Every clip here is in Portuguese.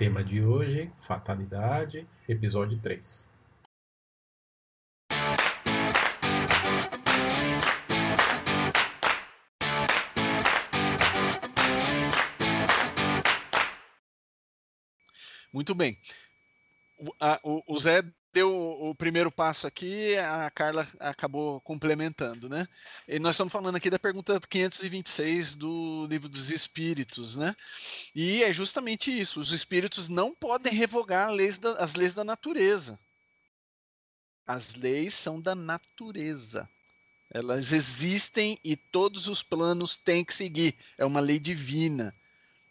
Tema de hoje: Fatalidade, episódio 3. Muito bem. O, a, o, o Zé deu o primeiro passo aqui, a Carla acabou complementando, né? E nós estamos falando aqui da pergunta 526 do livro dos Espíritos, né? E é justamente isso: os espíritos não podem revogar leis da, as leis da natureza. As leis são da natureza. Elas existem e todos os planos têm que seguir. É uma lei divina.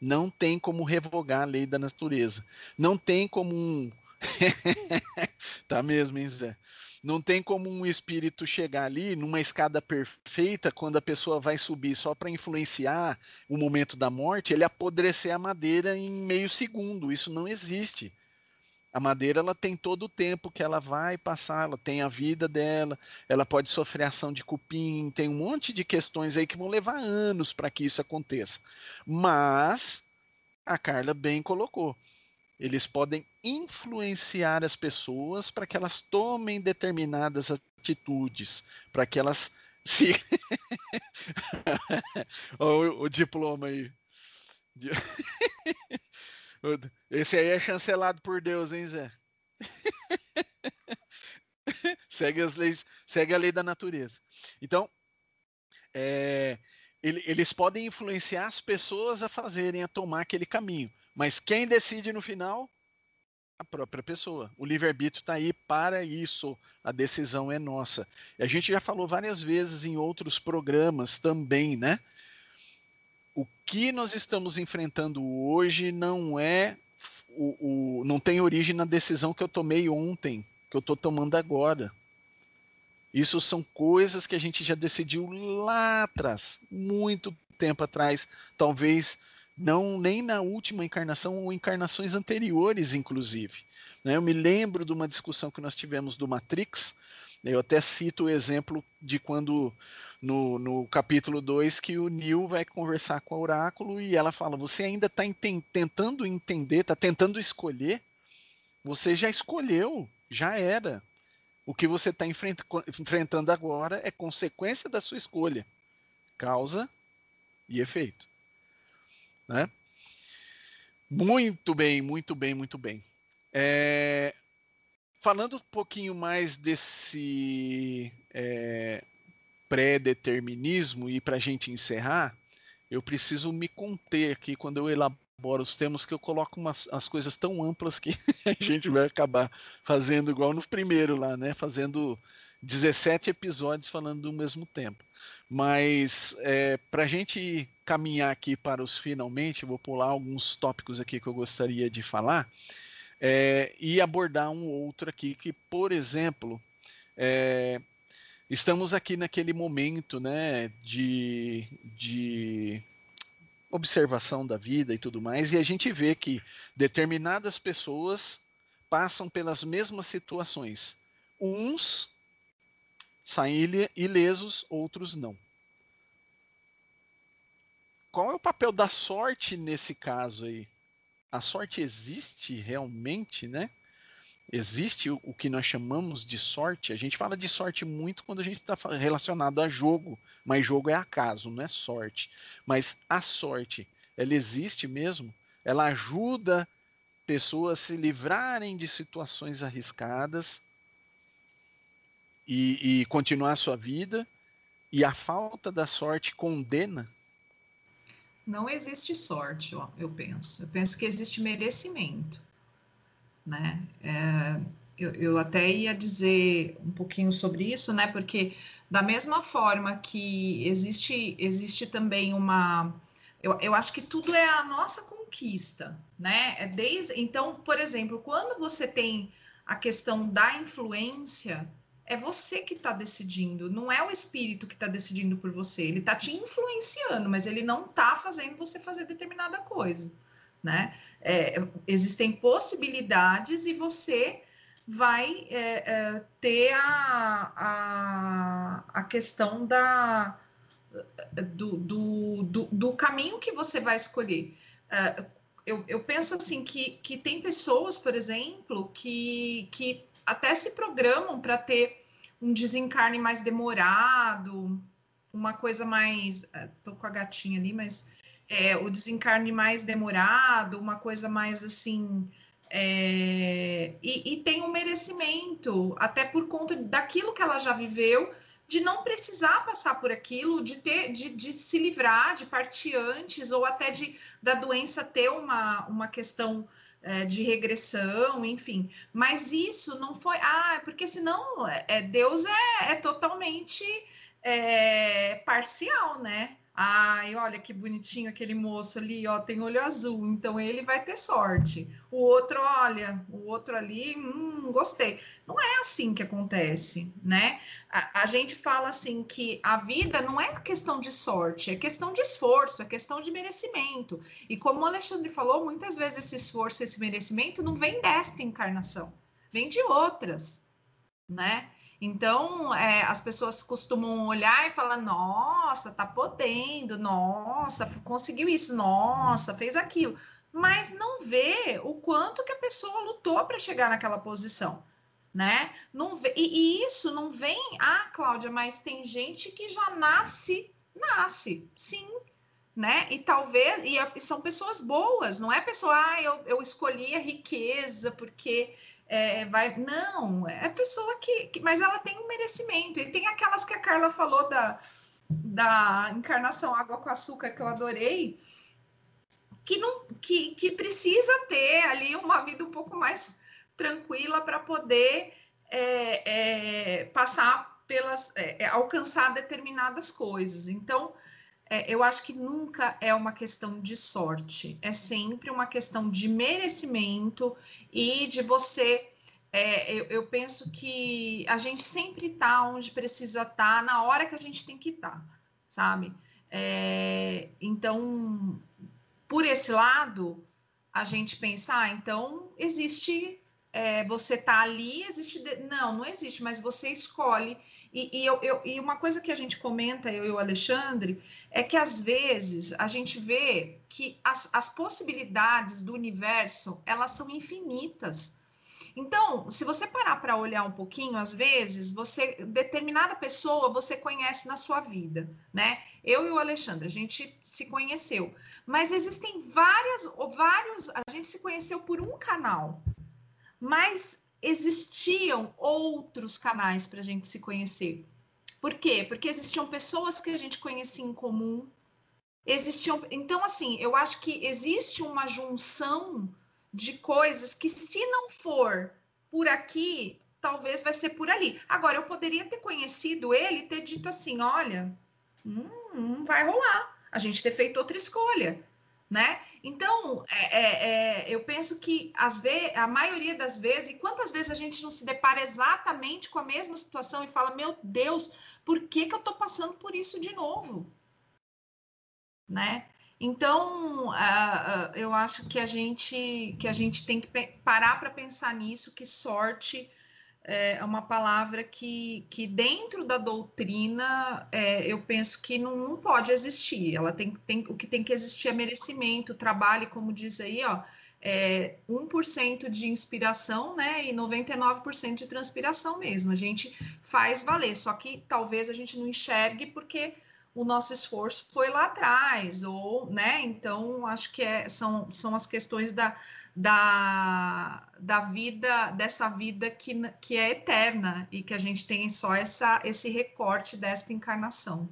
Não tem como revogar a lei da natureza. Não tem como um, tá mesmo, hein, Zé? Não tem como um espírito chegar ali numa escada perfeita quando a pessoa vai subir só para influenciar o momento da morte, ele apodrecer a madeira em meio segundo. Isso não existe. A madeira ela tem todo o tempo que ela vai passar, ela tem a vida dela, ela pode sofrer ação de cupim, tem um monte de questões aí que vão levar anos para que isso aconteça. Mas a Carla bem colocou eles podem influenciar as pessoas para que elas tomem determinadas atitudes, para que elas se. o, o diploma aí. Esse aí é chancelado por Deus, hein, Zé? segue as leis, segue a lei da natureza. Então, é, ele, eles podem influenciar as pessoas a fazerem, a tomar aquele caminho. Mas quem decide no final? A própria pessoa. O livre-arbítrio está aí para isso. A decisão é nossa. E a gente já falou várias vezes em outros programas também, né? O que nós estamos enfrentando hoje não é o, o não tem origem na decisão que eu tomei ontem, que eu estou tomando agora. Isso são coisas que a gente já decidiu lá atrás, muito tempo atrás, talvez não nem na última encarnação ou encarnações anteriores, inclusive. Né? Eu me lembro de uma discussão que nós tivemos do Matrix, eu até cito o exemplo de quando no, no capítulo 2 que o Neil vai conversar com o oráculo e ela fala: Você ainda está tentando entender, está tentando escolher? Você já escolheu, já era. O que você está enfrent enfrentando agora é consequência da sua escolha, causa e efeito. Né? Muito bem, muito bem, muito bem. É, falando um pouquinho mais desse é, pré-determinismo e para a gente encerrar, eu preciso me conter aqui quando eu elaboro os temas que eu coloco umas, as coisas tão amplas que a gente vai acabar fazendo igual no primeiro lá, né? Fazendo 17 episódios falando do mesmo tempo. Mas é, para a gente caminhar aqui para os finalmente, vou pular alguns tópicos aqui que eu gostaria de falar é, e abordar um outro aqui que, por exemplo, é, estamos aqui naquele momento né, de, de observação da vida e tudo mais, e a gente vê que determinadas pessoas passam pelas mesmas situações. Uns saem ilesos, outros não. Qual é o papel da sorte nesse caso aí? A sorte existe realmente, né? Existe o, que nós chamamos de sorte. A gente fala de sorte muito quando a gente está relacionado a jogo, mas jogo é acaso, não é sorte. Mas a sorte, ela existe mesmo? Ela ajuda pessoas a se livrarem de situações arriscadas e, e continuar sua vida, e a falta da sorte condena? Não existe sorte, ó, eu penso. Eu penso que existe merecimento, né? É, eu, eu, até ia dizer um pouquinho sobre isso, né? Porque da mesma forma que existe, existe também uma, eu, eu acho que tudo é a nossa conquista, né? É desde, então, por exemplo, quando você tem a questão da influência, é você que está decidindo, não é o espírito que está decidindo por você. Ele está te influenciando, mas ele não está fazendo você fazer determinada coisa, né? É, existem possibilidades e você vai é, é, ter a, a, a questão da, do, do, do, do, caminho que você vai escolher. É, eu, eu penso assim que, que tem pessoas, por exemplo, que, que até se programam para ter um desencarne mais demorado, uma coisa mais. Eh, tô com a gatinha ali, mas é, o desencarne mais demorado, uma coisa mais assim. É, e, e, tem um merecimento, até por conta daquilo que ela já viveu, de não precisar passar por aquilo, de ter, de, de se livrar, de partir antes, ou até de da doença ter uma, uma questão é, de regressão, enfim. Mas isso não foi. Ah, porque senão é, Deus é, é totalmente é, parcial, né? Ai, olha que bonitinho aquele moço ali, ó, tem olho azul, então ele vai ter sorte. O outro, olha, o outro ali, hum, gostei. Não é assim que acontece, né? A, a, gente fala assim que a vida não é questão de sorte, é questão de esforço, é questão de merecimento. E como o Alexandre falou, muitas vezes esse esforço, esse merecimento não vem desta encarnação, vem de outras, né? Então, é, as pessoas costumam olhar e falar: nossa, tá podendo, nossa, conseguiu isso, nossa, fez aquilo. Mas não vê o quanto que a pessoa lutou para chegar naquela posição, né? Não vê, e, e isso não vem, ah, Cláudia, mas tem gente que já nasce, nasce, sim, né? E talvez, e, são pessoas boas, não é pessoa, ah, eu, eu escolhi a riqueza porque é, vai. Não, é pessoa que, que, Mas ela tem um merecimento. E tem aquelas que a Carla falou da, da encarnação água com açúcar, que eu adorei, que, não, que, que precisa ter ali uma vida um pouco mais tranquila para poder é, é, passar pelas. É, é, alcançar determinadas coisas. Então. É, eu acho que nunca é uma questão de sorte, é sempre uma questão de merecimento e de você. É, eu, eu, penso que a gente sempre está onde precisa estar, tá, na hora que a gente tem que estar, tá, sabe? É, então, por esse lado, a gente pensa, ah, então existe é, você tá ali, existe. Não, não existe, mas você escolhe. E, e, eu, eu, e uma coisa que a gente comenta, eu e o Alexandre, é que às vezes a gente vê que as, as possibilidades do universo elas são infinitas. Então, se você parar para olhar um pouquinho, às vezes, você determinada pessoa você conhece na sua vida, né? Eu e o Alexandre, a gente se conheceu, mas existem várias, vários, a gente se conheceu por um canal, mas existiam outros canais para a gente se conhecer. Por quê? Porque existiam pessoas que a gente conhecia em comum. Existiam. Então, assim, eu acho que existe uma junção de coisas que, se não for por aqui, talvez vai ser por ali. Agora, eu poderia ter conhecido ele e ter dito assim: olha, hum, não vai rolar. A gente ter feito outra escolha né? Então, é, é, é, eu penso que às vezes, a maioria das vezes, e quantas vezes a gente não se depara exatamente com a mesma situação e fala, meu Deus, por que, que eu estou passando por isso de novo? Né? Então, uh, uh, eu acho que a gente que a gente tem que parar para pensar nisso, que sorte é uma palavra que, que dentro da doutrina é, eu penso que não, não, pode existir. Ela tem, tem o que tem que existir é merecimento, trabalho, como diz aí, ó, é 1% de inspiração, né, e 99% de transpiração mesmo. A gente faz valer, só que talvez a gente não enxergue porque o nosso esforço foi lá atrás, ou, né, então acho que é, são, são as questões da, da, da vida, dessa vida que, que é eterna e que a gente tem só essa, esse recorte desta encarnação.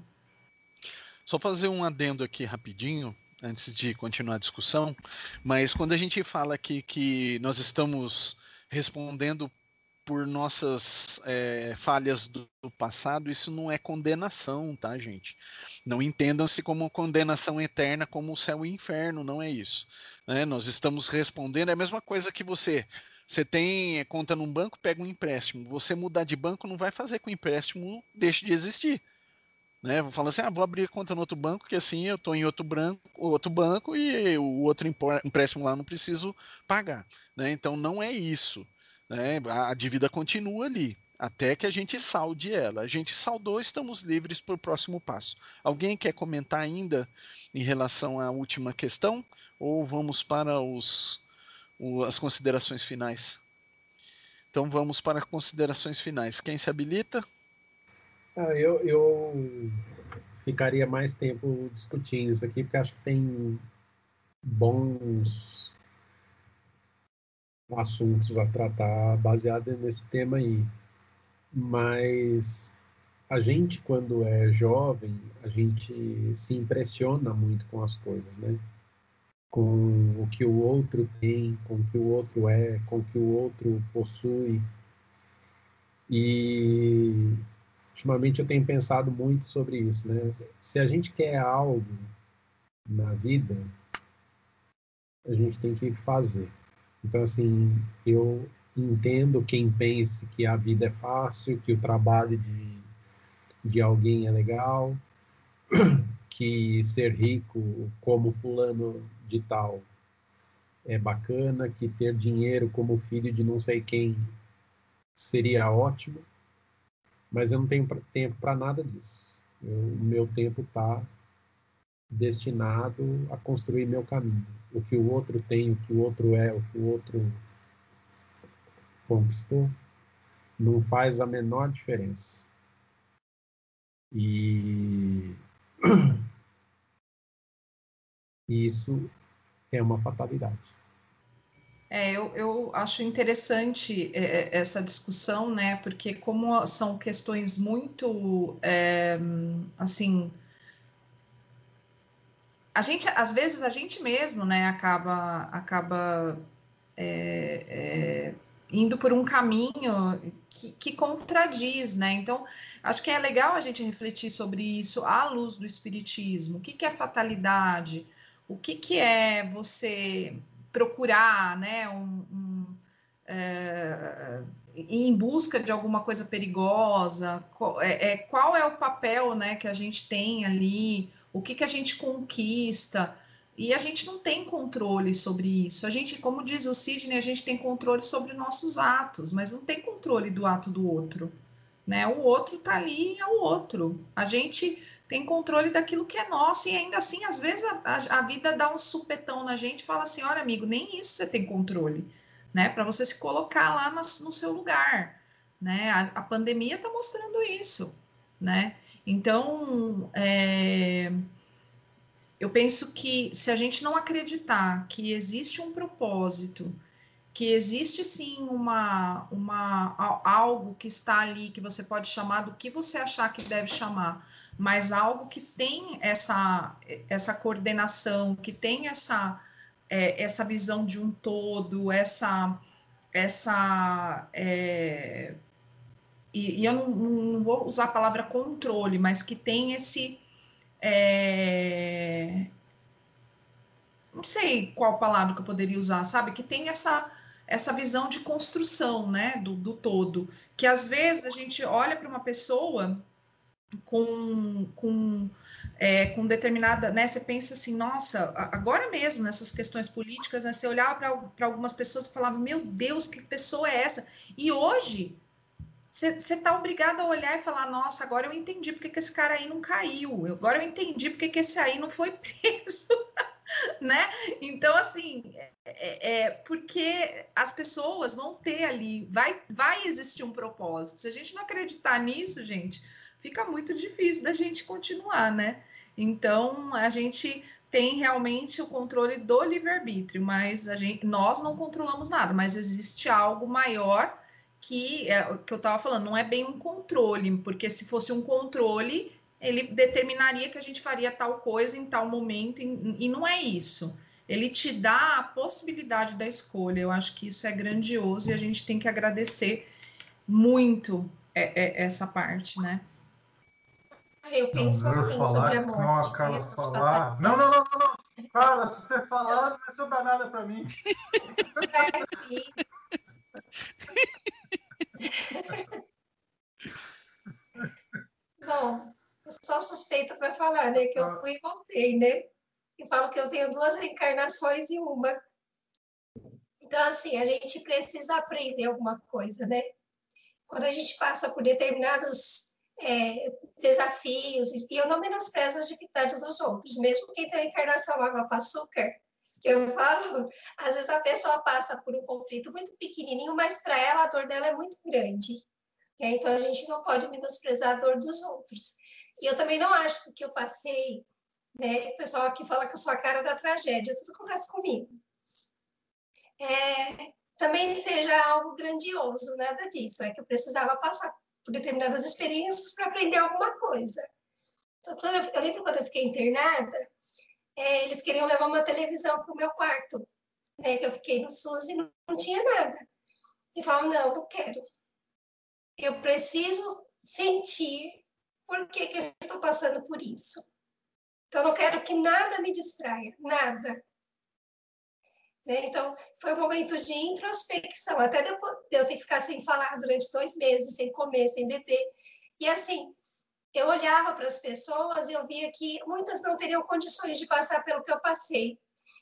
Só fazer um adendo aqui rapidinho, antes de continuar a discussão, mas quando a gente fala aqui que nós estamos respondendo por nossas é, falhas do, do, passado, isso não é condenação, tá, gente? Não entendam-se como condenação eterna, como o céu e o inferno, não é isso. Né? Nós estamos respondendo, é a mesma coisa que você. Você tem conta num banco, pega um empréstimo. Você mudar de banco não vai fazer que o empréstimo deixe de existir. Né? Vou falar assim, ah, vou abrir conta no outro banco, que assim eu estou em outro, branco, outro banco e o outro empréstimo lá não preciso pagar. Né? Então não é isso. Né? A dívida continua ali. Até que a gente salde ela. A gente saldou, estamos livres para o próximo passo. Alguém quer comentar ainda em relação à última questão? Ou vamos para os, o, as considerações finais? Então vamos para considerações finais. Quem se habilita? Ah, eu, eu ficaria mais tempo discutindo isso aqui, porque acho que tem bons assuntos a tratar baseado nesse tema aí mas a gente, quando é jovem, a gente se impressiona muito com as coisas, né? Com o que o outro tem, com o que o outro é, com o que o outro possui. E ultimamente eu tenho pensado muito sobre isso, né? Se a gente quer algo na vida, a gente tem que fazer. Então, assim, eu entendo quem pense que a vida é fácil, que o trabalho de, de alguém é legal, que ser rico como fulano de tal é bacana, que ter dinheiro como filho de não sei quem seria ótimo, mas eu não tenho tempo para nada disso. o meu tempo está destinado a construir meu caminho. O que o outro tem, o que o outro é, o que o outro conquistou, não faz a menor diferença. E isso é uma fatalidade. É, eu, eu acho interessante é, é, essa discussão, né? Porque como são questões muito é, assim, a gente às vezes a gente mesmo, né? Acaba acaba é, é indo por um caminho que, que, contradiz, né? Então, acho que é legal a gente refletir sobre isso à luz do espiritismo. O que, que é fatalidade? O que, que é você procurar, né? Um, um, é, em busca de alguma coisa perigosa? Qual é, é, qual é o papel, né? Que a gente tem ali? O que, que a gente conquista? E a gente não tem controle sobre isso. A gente, como diz o Sidney, a gente tem controle sobre nossos atos, mas não tem controle do ato do outro. Né? O outro está ali, é o outro. A gente tem controle daquilo que é nosso, e ainda assim, às vezes, a, a vida dá um supetão na gente e fala assim: olha, amigo, nem isso você tem controle, né? Para você se colocar lá no, no seu lugar. Né? A, a pandemia está mostrando isso. Né? Então, é eu penso que se a gente não acreditar que existe um propósito, que existe sim uma, uma algo que está ali que você pode chamar do que você achar que deve chamar, mas algo que tem essa essa coordenação, que tem essa é, essa visão de um todo, essa essa é, e, e, eu não, não vou usar a palavra controle, mas que tem esse é... não sei qual palavra que eu poderia usar, sabe? Que tem essa essa visão de construção, né, do, do todo, que às vezes a gente olha para uma pessoa com, com, é, com determinada, né, você pensa assim, nossa, agora mesmo nessas questões políticas, né, você olhava para algumas pessoas e falava, meu Deus, que pessoa é essa? E hoje você está obrigado a olhar e falar: nossa, agora eu entendi porque que esse cara aí não caiu, agora eu entendi porque que esse aí não foi preso. né? Então, assim, é, é, é, porque as pessoas vão ter ali, vai, vai existir um propósito. Se a gente não acreditar nisso, gente, fica muito difícil da gente continuar, né? Então, a gente tem realmente o controle do livre-arbítrio, mas a gente, nós não controlamos nada, mas existe algo maior que é o que eu estava falando, não é bem um controle, porque se fosse um controle, ele determinaria que a gente faria tal coisa em tal momento, e, e não é isso. Ele te dá a possibilidade da escolha. Eu acho que isso é grandioso e a gente tem que agradecer muito é, é, essa parte, né? Eu penso não, assim falar, sobre a morte. Não, a Carla falar. Não, não, não, não, não. Carla, se você falar, não vai sobrar nada para mim. É, sim. Bom, sou suspeita para falar, né? Que eu fui e voltei, né? E falo que eu tenho duas reencarnações e uma. Então, assim, a gente precisa aprender alguma coisa, né? quando a gente passa por determinados é, desafios, e eu não menosprezo as dificuldades dos outros, mesmo quem tem a encarnação água com açúcar, eu falo, às vezes a pessoa passa por um conflito muito pequenininho, mas para ela a dor dela é muito grande. Né? Então a gente não pode menosprezar a dor dos outros. E eu também não acho que o que eu passei, né? O pessoal aqui fala que eu sou a cara da tragédia, tudo acontece comigo. É, também seja algo grandioso, nada disso. É que eu precisava passar por determinadas experiências para aprender alguma coisa. Então, eu, eu lembro quando eu fiquei internada, é, eles queriam levar uma televisão para o meu quarto, né, que eu fiquei no SUS e não, não tinha nada. E falaram, não, não quero. Eu preciso sentir por que, que eu estou passando por isso. Então, não quero que nada me distraia, nada. Né? Então, foi um momento de introspecção, até depois de eu ter que ficar sem falar durante dois meses, sem comer, sem beber. E assim, eu olhava para as pessoas e eu via que muitas não teriam condições de passar pelo que eu passei.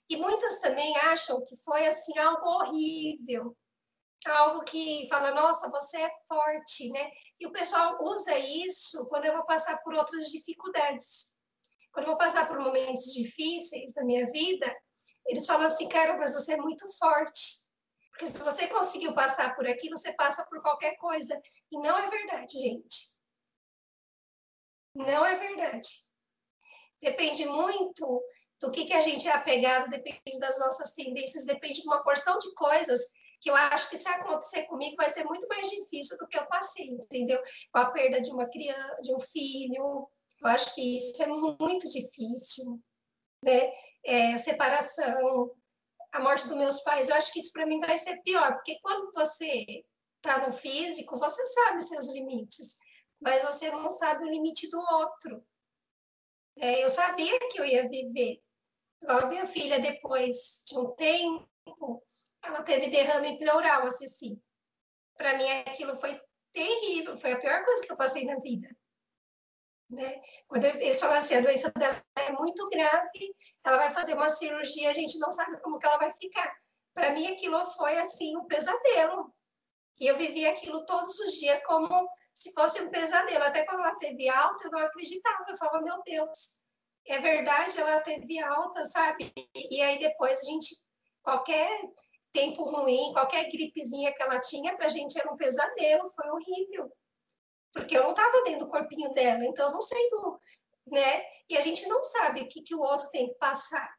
E muitas também acham que foi assim algo horrível, algo que fala, nossa, você é forte, né? E o pessoal usa isso quando eu vou passar por outras dificuldades. Quando eu vou passar por momentos difíceis da minha vida, eles falam assim, cara, mas você é muito forte. Porque se você conseguiu passar por aquilo, você passa por qualquer coisa. E não é verdade, gente. Não é verdade. Depende muito do que, que a gente é apegado, depende das nossas tendências, depende de uma porção de coisas que eu acho que se acontecer comigo vai ser muito mais difícil do que eu passei, entendeu? Com a perda de uma criança, de um filho, eu acho que isso é muito difícil, né? É, separação, a morte dos meus pais, eu acho que isso para mim vai ser pior, porque quando você está no físico, você sabe os seus limites mas você não sabe o limite do outro. É, eu sabia que eu ia viver. A minha filha, depois de um tempo, ela teve derrame pleural, assim. Para mim, aquilo foi terrível, foi a pior coisa que eu passei na vida. Né? Quando eles falam assim, a doença dela é muito grave, ela vai fazer uma cirurgia, a gente não sabe como que ela vai ficar. Para mim, aquilo foi, assim, um pesadelo. E eu vivi aquilo todos os dias como se fosse um pesadelo. Até quando ela teve alta, eu não acreditava. Eu falava, meu Deus, é verdade, ela teve alta, sabe? E aí depois a gente, qualquer tempo ruim, qualquer gripezinha que ela tinha, para a gente era um pesadelo, foi horrível. Porque eu não estava dentro do corpinho dela, então eu não sei do. Né? E a gente não sabe o que, que o outro tem que passar.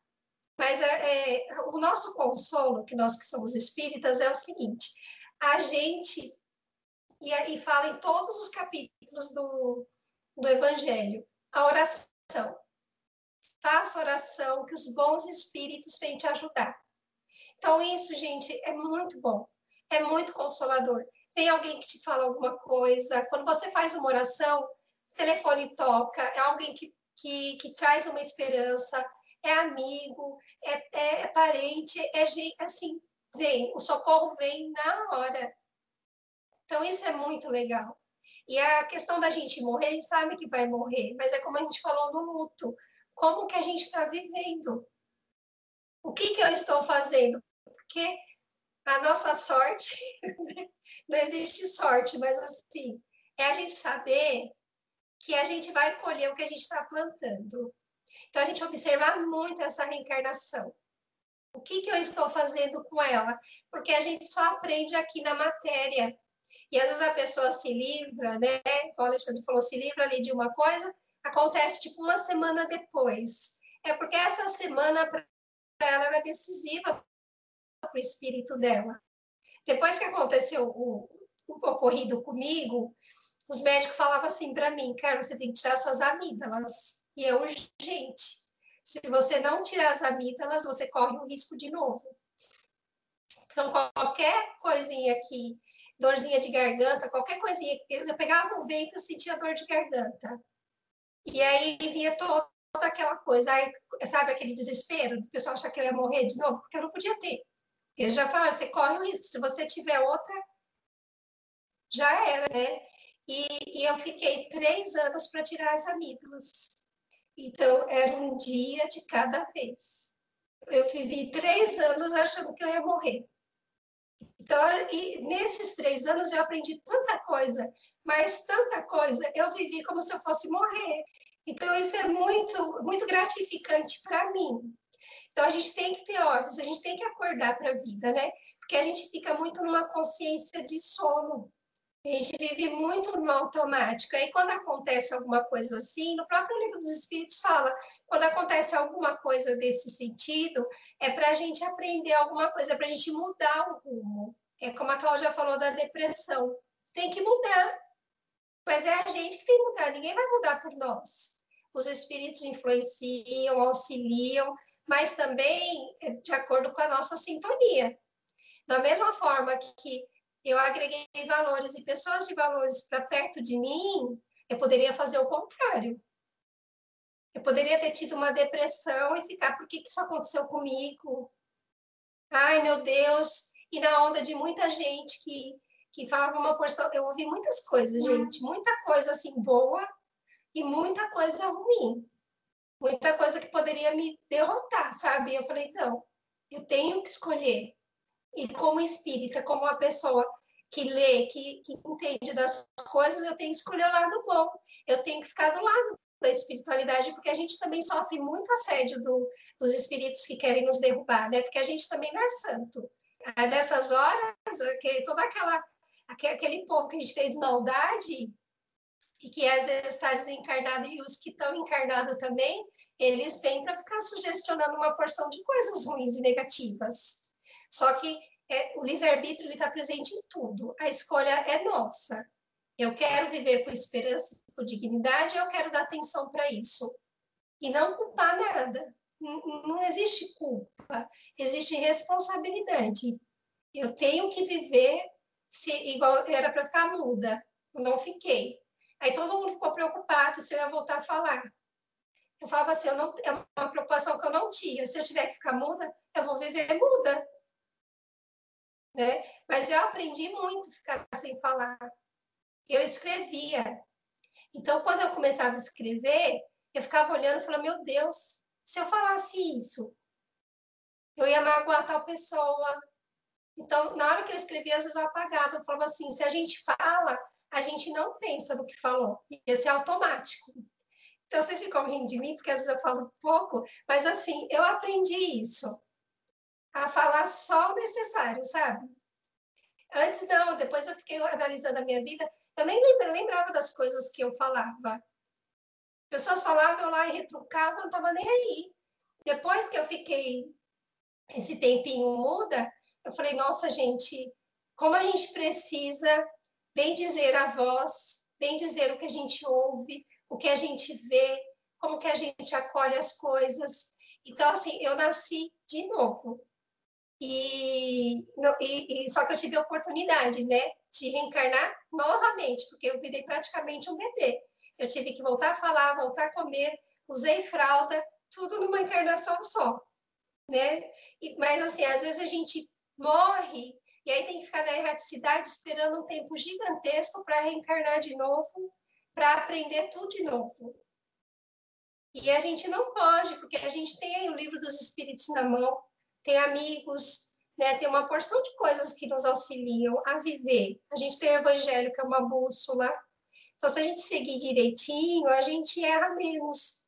Mas é, é, o nosso consolo, que nós que somos espíritas, é o seguinte: a gente e, e fala em todos os capítulos do, do Evangelho. A oração. Faça oração, que os bons espíritos venham te ajudar. Então, isso, gente, é muito bom. É muito consolador. Tem alguém que te fala alguma coisa. Quando você faz uma oração, o telefone toca, é alguém que, que, que traz uma esperança, é amigo, é, é, é parente, é assim, vem, o socorro vem na hora. Então, isso é muito legal. E a questão da gente morrer, a gente sabe que vai morrer, mas é como a gente falou no luto. Como que a gente está vivendo? O que, que eu estou fazendo? Porque a nossa sorte, não existe sorte, mas assim, é a gente saber que a gente vai colher o que a gente está plantando. Então, a gente observar muito essa reencarnação. O que, que eu estou fazendo com ela? Porque a gente só aprende aqui na matéria. E às vezes a pessoa se livra, né? O Alexandre falou, se livra ali de uma coisa, acontece tipo uma semana depois. É porque essa semana para ela era decisiva para o espírito dela. Depois que aconteceu o, o ocorrido comigo, os médicos falavam assim para mim, cara, você tem que tirar suas amígdalas. E é urgente. Se você não tirar as amígdalas, você corre um risco de novo. Então, qualquer coisinha que dorzinha de garganta, qualquer coisinha. Eu pegava o vento, sentia dor de garganta. E aí vinha toda aquela coisa, aí, sabe aquele desespero? O pessoal achar que eu ia morrer de novo, porque eu não podia ter. Eles já falaram, você corre o risco, se você tiver outra, já era, né? E, e eu fiquei três anos para tirar as amígdalas. Então, era um dia de cada vez. Eu vivi três anos achando que eu ia morrer Então, nesses três anos eu aprendi tanta coisa, mas tanta coisa, eu vivi como se eu fosse morrer. Então, isso é muito, muito gratificante para mim. Então, a gente tem que ter olhos, a gente tem que acordar para a vida, né? Porque a gente fica muito numa consciência de sono. A gente vive muito no automático. Aí, quando acontece alguma coisa assim, no próprio livro dos Espíritos fala, quando acontece alguma coisa desse sentido, é para a gente aprender alguma coisa, é para a gente mudar o rumo. É como a Cláudia falou da depressão. Tem que mudar. Mas é a gente que tem que mudar, ninguém vai mudar por nós. Os espíritos influenciam, auxiliam, mas também é de acordo com a nossa sintonia. Da mesma forma que eu agreguei valores e pessoas de valores para perto de mim, eu poderia fazer o contrário. Eu poderia ter tido uma depressão e ficar, por que, que isso aconteceu comigo? Ai, meu Deus! E na onda de muita gente que, que falava uma porção, eu ouvi muitas coisas, uhum. gente, muita coisa assim boa e muita coisa ruim. Muita coisa que poderia me derrotar, sabe? Eu falei, não, eu tenho que escolher e como espírita, como uma pessoa que lê, que, que entende das coisas, eu tenho que escolher o lado bom. Eu tenho que ficar do lado da espiritualidade, porque a gente também sofre muito assédio do, dos espíritos que querem nos derrubar, né? Porque a gente também não é santo. Dessas horas, que toda aquela aquele povo que a gente fez maldade e que às vezes está desencarnado e os que estão encarnados também, eles vêm para ficar sugestionando uma porção de coisas ruins e negativas. Só que é, o livre-arbítrio está presente em tudo. A escolha é nossa. Eu quero viver com esperança, com dignidade, eu quero dar atenção para isso. E não culpar nada. Não, existe culpa, existe responsabilidade. Eu tenho que viver se igual era para ficar muda. não fiquei. Aí todo mundo ficou preocupado se eu ia voltar a falar. Eu falava assim, eu não, é uma preocupação que eu não tinha. Se eu tiver que ficar muda, eu vou viver muda né? Mas eu aprendi muito ficar sem falar. Eu escrevia. Então, quando eu começava a escrever, eu ficava olhando e falava, meu Deus, se eu falasse isso, eu ia magoar tal pessoa. Então, na hora que eu escrevia, às vezes eu apagava. Eu falava assim, se a gente fala, a gente não pensa no que falou. Isso é automático. Então, vocês ficam rindo de mim, porque às vezes eu falo pouco, mas assim, eu aprendi isso a falar só o necessário, sabe? Antes não, depois eu fiquei analisando a minha vida, eu nem lembrava das coisas que eu falava. Pessoas falavam, lá e retrucava, não estava nem aí. Depois que eu fiquei esse tempinho muda, eu falei, nossa, gente, como a gente precisa bem dizer a voz, bem dizer o que a gente ouve, o que a gente vê, como que a gente acolhe as coisas. Então, assim, eu nasci de novo. E, e, e, só que eu tive a oportunidade, né, de reencarnar novamente, porque eu virei praticamente um bebê. Eu tive que voltar a falar, voltar a comer, usei fralda, tudo numa encarnação só, né? E, mas assim, às vezes a gente morre e aí tem que ficar na erraticidade esperando um tempo gigantesco para reencarnar de novo, para aprender tudo de novo. E a gente não pode, porque a gente tem o livro dos espíritos na mão, tem amigos, né? Tem uma porção de coisas que nos auxiliam a viver. A gente tem o evangelho, que é uma bússola. Então, se a gente seguir direitinho, a gente erra menos.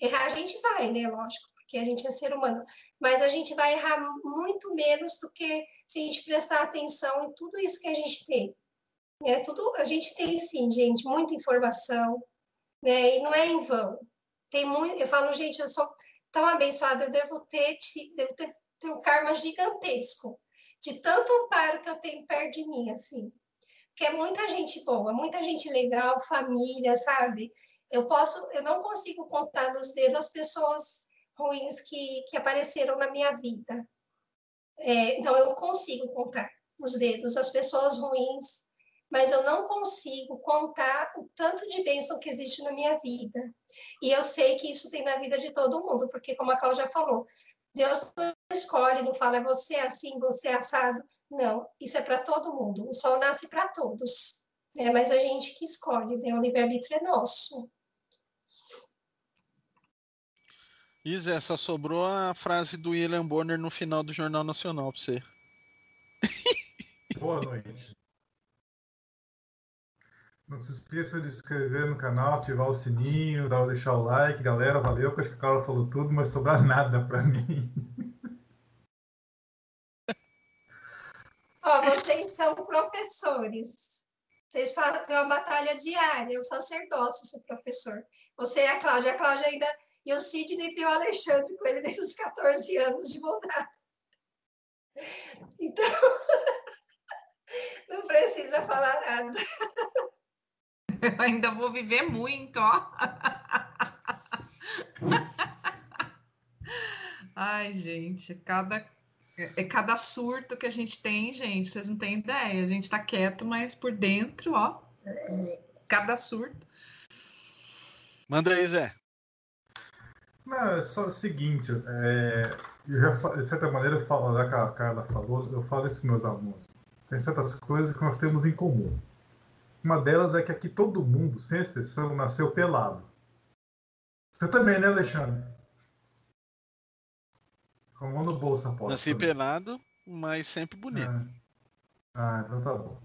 Errar a gente vai, né? Lógico, porque a gente é ser humano. Mas a gente vai errar muito menos do que se a gente prestar atenção em tudo isso que a gente tem. É, tudo, a gente tem, sim, gente, muita informação, né? E não é em vão. Tem muito, eu falo, gente, eu sou tão abençoada, eu devo ter, devo ter tenho um karma gigantesco de tanto amparo que eu tenho perto de mim, assim. Porque é muita gente boa, muita gente legal, família, sabe? Eu posso, eu não consigo contar nos dedos as pessoas ruins que, que apareceram na minha vida. É, não, eu consigo contar nos dedos as pessoas ruins, mas eu não consigo contar o tanto de bênção que existe na minha vida. E eu sei que isso tem na vida de todo mundo, porque, como a Cláudia falou, Deus não escolhe, não fala é você é assim, você é assado. Não, isso é para todo mundo. O sol nasce para todos, né? mas a gente que escolhe, né? o livre-arbítrio é nosso. Isa, só sobrou a frase do William Bonner no final do Jornal Nacional para você. boa noite. Não se esqueça de se inscrever no canal, ativar o sininho, dar, deixar o like. Galera, valeu, acho que a Carla falou tudo, mas sobrar nada para mim. Ó, vocês são professores. Vocês têm uma batalha diária, o sacerdócio ser professor. Você e a Cláudia. A Cláudia ainda. E o Sidney tem o Alexandre com ele desde os 14 anos de montado. Então, não precisa falar nada. Eu ainda vou viver muito, ó. Ai, gente, cada é, é cada surto que a gente tem, gente, vocês não têm ideia. A gente tá quieto, mas por dentro, ó, cada surto. Manda aí, Zé. Não, é só o seguinte, é, eu já, de certa maneira, eu falo, já que a Carla falou, eu falo isso com meus alunos. Tem certas coisas que nós temos em comum. Uma delas é que aqui todo mundo, sem exceção, nasceu pelado. Você também, né, Alexandre? Com a mão no bolso, aposto. Nasci também. pelado, mas sempre bonito. É. Ah, então tá bom.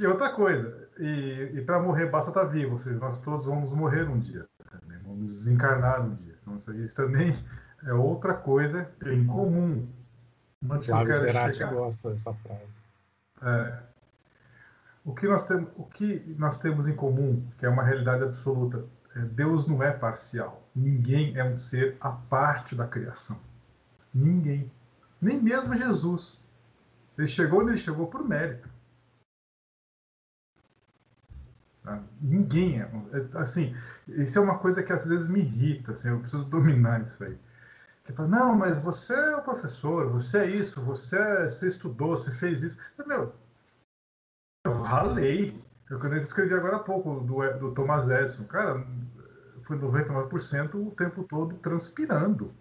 E outra coisa, e, e para morrer basta estar tá vivo, ou seja, nós todos vamos morrer um dia, também, vamos desencarnar um dia. Então isso, isso também é outra coisa em comum. Flávio Serati gosta dessa frase. É, o que nós temos, o que nós temos em comum, que é uma realidade absoluta, é Deus não é parcial. Ninguém é um ser à parte da criação. Ninguém. Nem mesmo Jesus. Ele chegou ele chegou por mérito. Tá? Ninguém é, é. Assim, isso é uma coisa que às vezes me irrita. Assim, eu preciso dominar isso aí. Que fala, não, mas você é o professor, você é isso, você, você estudou, você fez isso. Meu, eu ralei. Eu quando escrevi agora há pouco do, do Thomas Edison. Cara, foi 99% o tempo todo transpirando.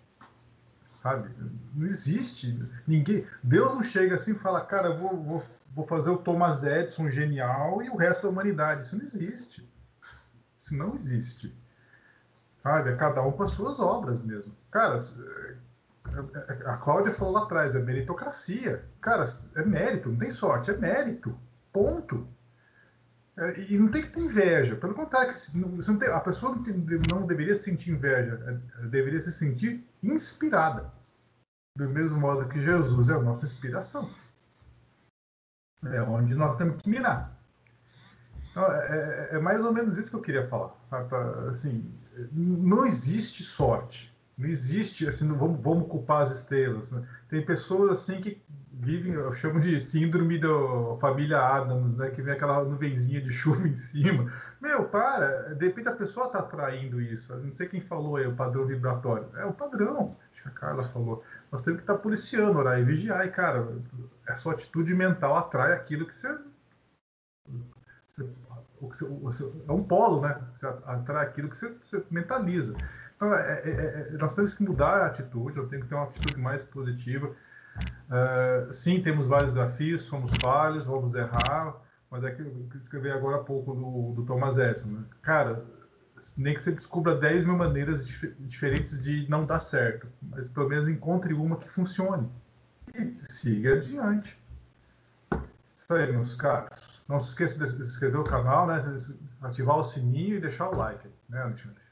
Sabe? Não existe. Ninguém. Deus não chega assim e fala, cara, eu vou, vou, vou fazer o Thomas Edison genial e o resto da humanidade. Isso não existe. Isso não existe. Sabe? É cada um com as suas obras mesmo. Cara, a Cláudia falou lá atrás, é meritocracia. Cara, é mérito, não tem sorte, é mérito. Ponto. É, e não tem que ter inveja. Pelo contrário, tem, a pessoa não, tem, não, deveria sentir inveja, é, deveria se sentir inspirada. Do mesmo modo que Jesus é a nossa inspiração. É onde nós temos que mirar. Então, é, é, é mais ou menos isso que eu queria falar. Assim, não existe sorte. Não existe, assim, não vamos, vamos culpar as estrelas. Né? Tem pessoas assim que vivem, eu chamo de síndrome da família Adams, né? Que vem aquela nuvenzinha de chuva em cima. Meu, para, de repente a pessoa está atraindo isso. Não sei quem falou aí, o padrão vibratório. É o padrão, acho que a Carla falou. Nós temos que estar tá policiando, orar e vigiar. E, cara, a sua atitude mental atrai aquilo que você. você, você é um polo, né? Você atrai aquilo que você, você mentaliza. Então, é, é, é, nós temos que mudar a atitude, eu tenho que ter uma atitude mais positiva. Uh, sim, temos vários desafios, somos falhos, vamos errar, mas é que eu escrevi agora há pouco do, do Thomas Edison. Né? Cara, nem que você descubra 10 mil maneiras dif diferentes de não dar certo, mas pelo menos encontre uma que funcione e siga adiante. Isso aí, meus caros. Não se esqueça de se inscrever no canal, né? ativar o sininho e deixar o like, né, Alexandre?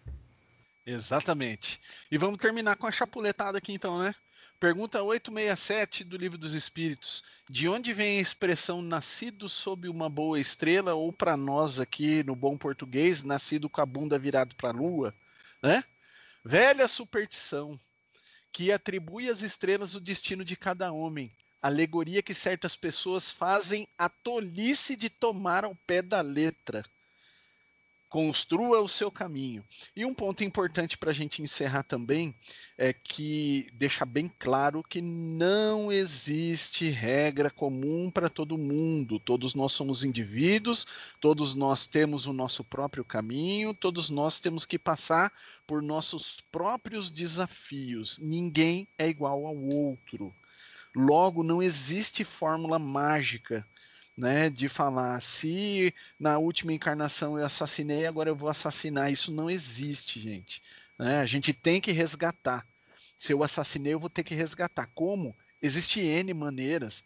Exatamente. E vamos terminar com a chapuletada aqui então, né? Pergunta 867 do Livro dos Espíritos. De onde vem a expressão nascido sob uma boa estrela, ou para nós aqui no bom português, nascido com a bunda virada para a lua? Né? Velha superstição que atribui às estrelas o destino de cada homem. Alegoria que certas pessoas fazem a tolice de tomar ao pé da letra. Construa o seu caminho. E um ponto importante para a gente encerrar também é que deixa bem claro que não existe regra comum para todo mundo. Todos nós somos indivíduos, todos nós temos o nosso próprio caminho, todos nós temos que passar por nossos próprios desafios. Ninguém é igual ao outro. Logo, não existe fórmula mágica né, de falar se na última encarnação eu assassinei, agora eu vou assassinar. Isso não existe, gente. Né? A gente tem que resgatar. Se eu assassinei, eu vou ter que resgatar. Como? Existem N maneiras.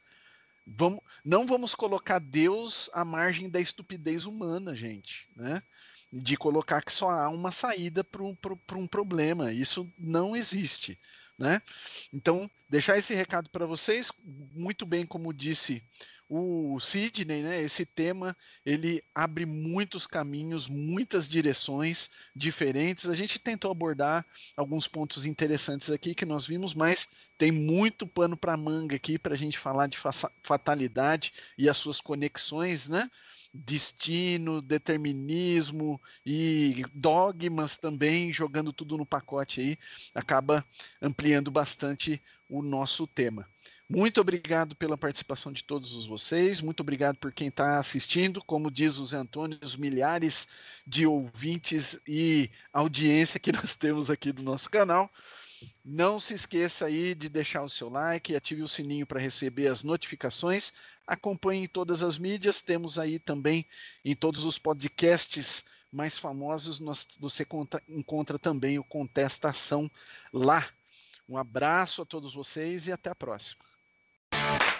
Vamos, não vamos colocar Deus à margem da estupidez humana, gente, né? De colocar que só há uma saída para um, um problema. Isso não existe, né? Então, deixar esse recado para vocês, muito bem como disse o Sidney, né, esse tema, ele abre muitos caminhos, muitas direções diferentes. A gente tentou abordar alguns pontos interessantes aqui que nós vimos, mas tem muito pano para manga aqui para a gente falar de fatalidade e as suas conexões, né? Destino, determinismo e dogmas também, jogando tudo no pacote aí, acaba ampliando bastante o nosso tema. Muito obrigado pela participação de todos vocês, muito obrigado por quem está assistindo. Como diz o Zé Antônio, os milhares de ouvintes e audiência que nós temos aqui do nosso canal. Não se esqueça aí de deixar o seu like, ative o sininho para receber as notificações. Acompanhe em todas as mídias, temos aí também em todos os podcasts mais famosos, nós, você contra, encontra também o Contestação lá. Um abraço a todos vocês e até a próxima. Bye.